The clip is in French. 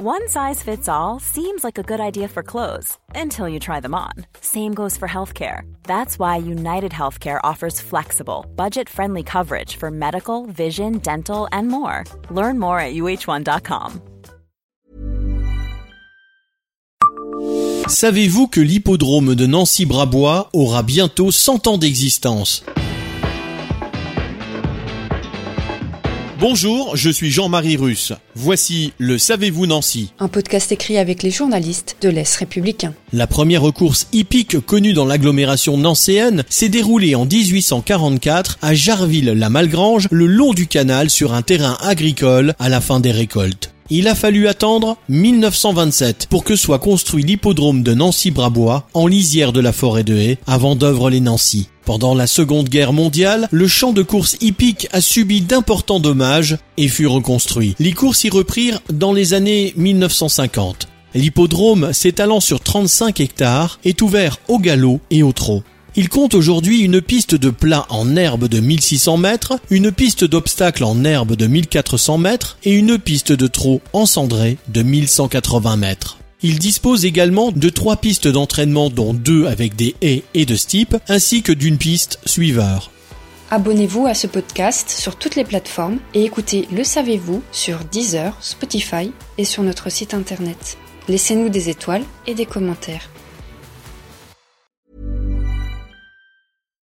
One size fits all seems like a good idea for clothes until you try them on. Same goes for healthcare. That's why United Healthcare offers flexible, budget friendly coverage for medical, vision, dental, and more. Learn more at uh1.com. Savez-vous que l'hippodrome de Nancy-Brabois aura bientôt 100 ans d'existence Bonjour, je suis Jean-Marie Russe. Voici le Savez-vous Nancy Un podcast écrit avec les journalistes de l'Est républicain. La première course hippique connue dans l'agglomération nancéenne s'est déroulée en 1844 à Jarville-la-Malgrange, le long du canal sur un terrain agricole à la fin des récoltes. Il a fallu attendre 1927 pour que soit construit l'hippodrome de Nancy-Brabois en lisière de la forêt de Haye avant d'œuvre les Nancy. Pendant la Seconde Guerre mondiale, le champ de course hippique a subi d'importants dommages et fut reconstruit. Les courses y reprirent dans les années 1950. L'hippodrome, s'étalant sur 35 hectares, est ouvert au galop et au trot. Il compte aujourd'hui une piste de plat en herbe de 1600 mètres, une piste d'obstacle en herbe de 1400 mètres et une piste de trot en cendré de 1180 mètres. Il dispose également de trois pistes d'entraînement dont deux avec des haies et de steep, ainsi que d'une piste suiveur. Abonnez-vous à ce podcast sur toutes les plateformes et écoutez Le Savez-vous sur Deezer, Spotify et sur notre site internet. Laissez-nous des étoiles et des commentaires.